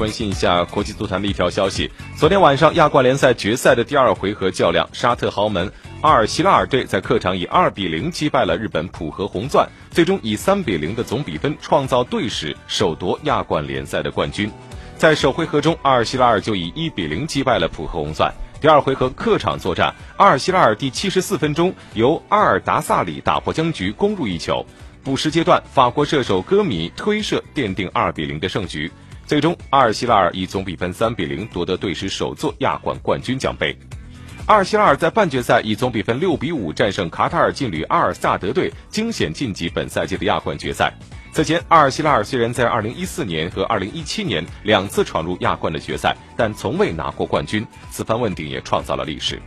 关心一下国际足坛的一条消息。昨天晚上亚冠联赛决赛的第二回合较量，沙特豪门阿尔希拉尔队在客场以二比零击败了日本浦和红钻，最终以三比零的总比分创造队史首夺亚冠联赛的冠军。在首回合中，阿尔希拉尔就以一比零击败了浦和红钻。第二回合客场作战，阿尔希拉尔第七十四分钟由阿尔达萨里打破僵局，攻入一球。补时阶段，法国射手戈米推射奠定二比零的胜局。最终，阿尔希拉尔以总比分三比零夺得队史首座亚冠冠军奖杯。阿尔希拉尔在半决赛以总比分六比五战胜卡塔尔劲旅阿尔萨德队，惊险晋级本赛季的亚冠决赛。此前，阿尔希拉尔虽然在2014年和2017年两次闯入亚冠的决赛，但从未拿过冠军。此番问鼎也创造了历史。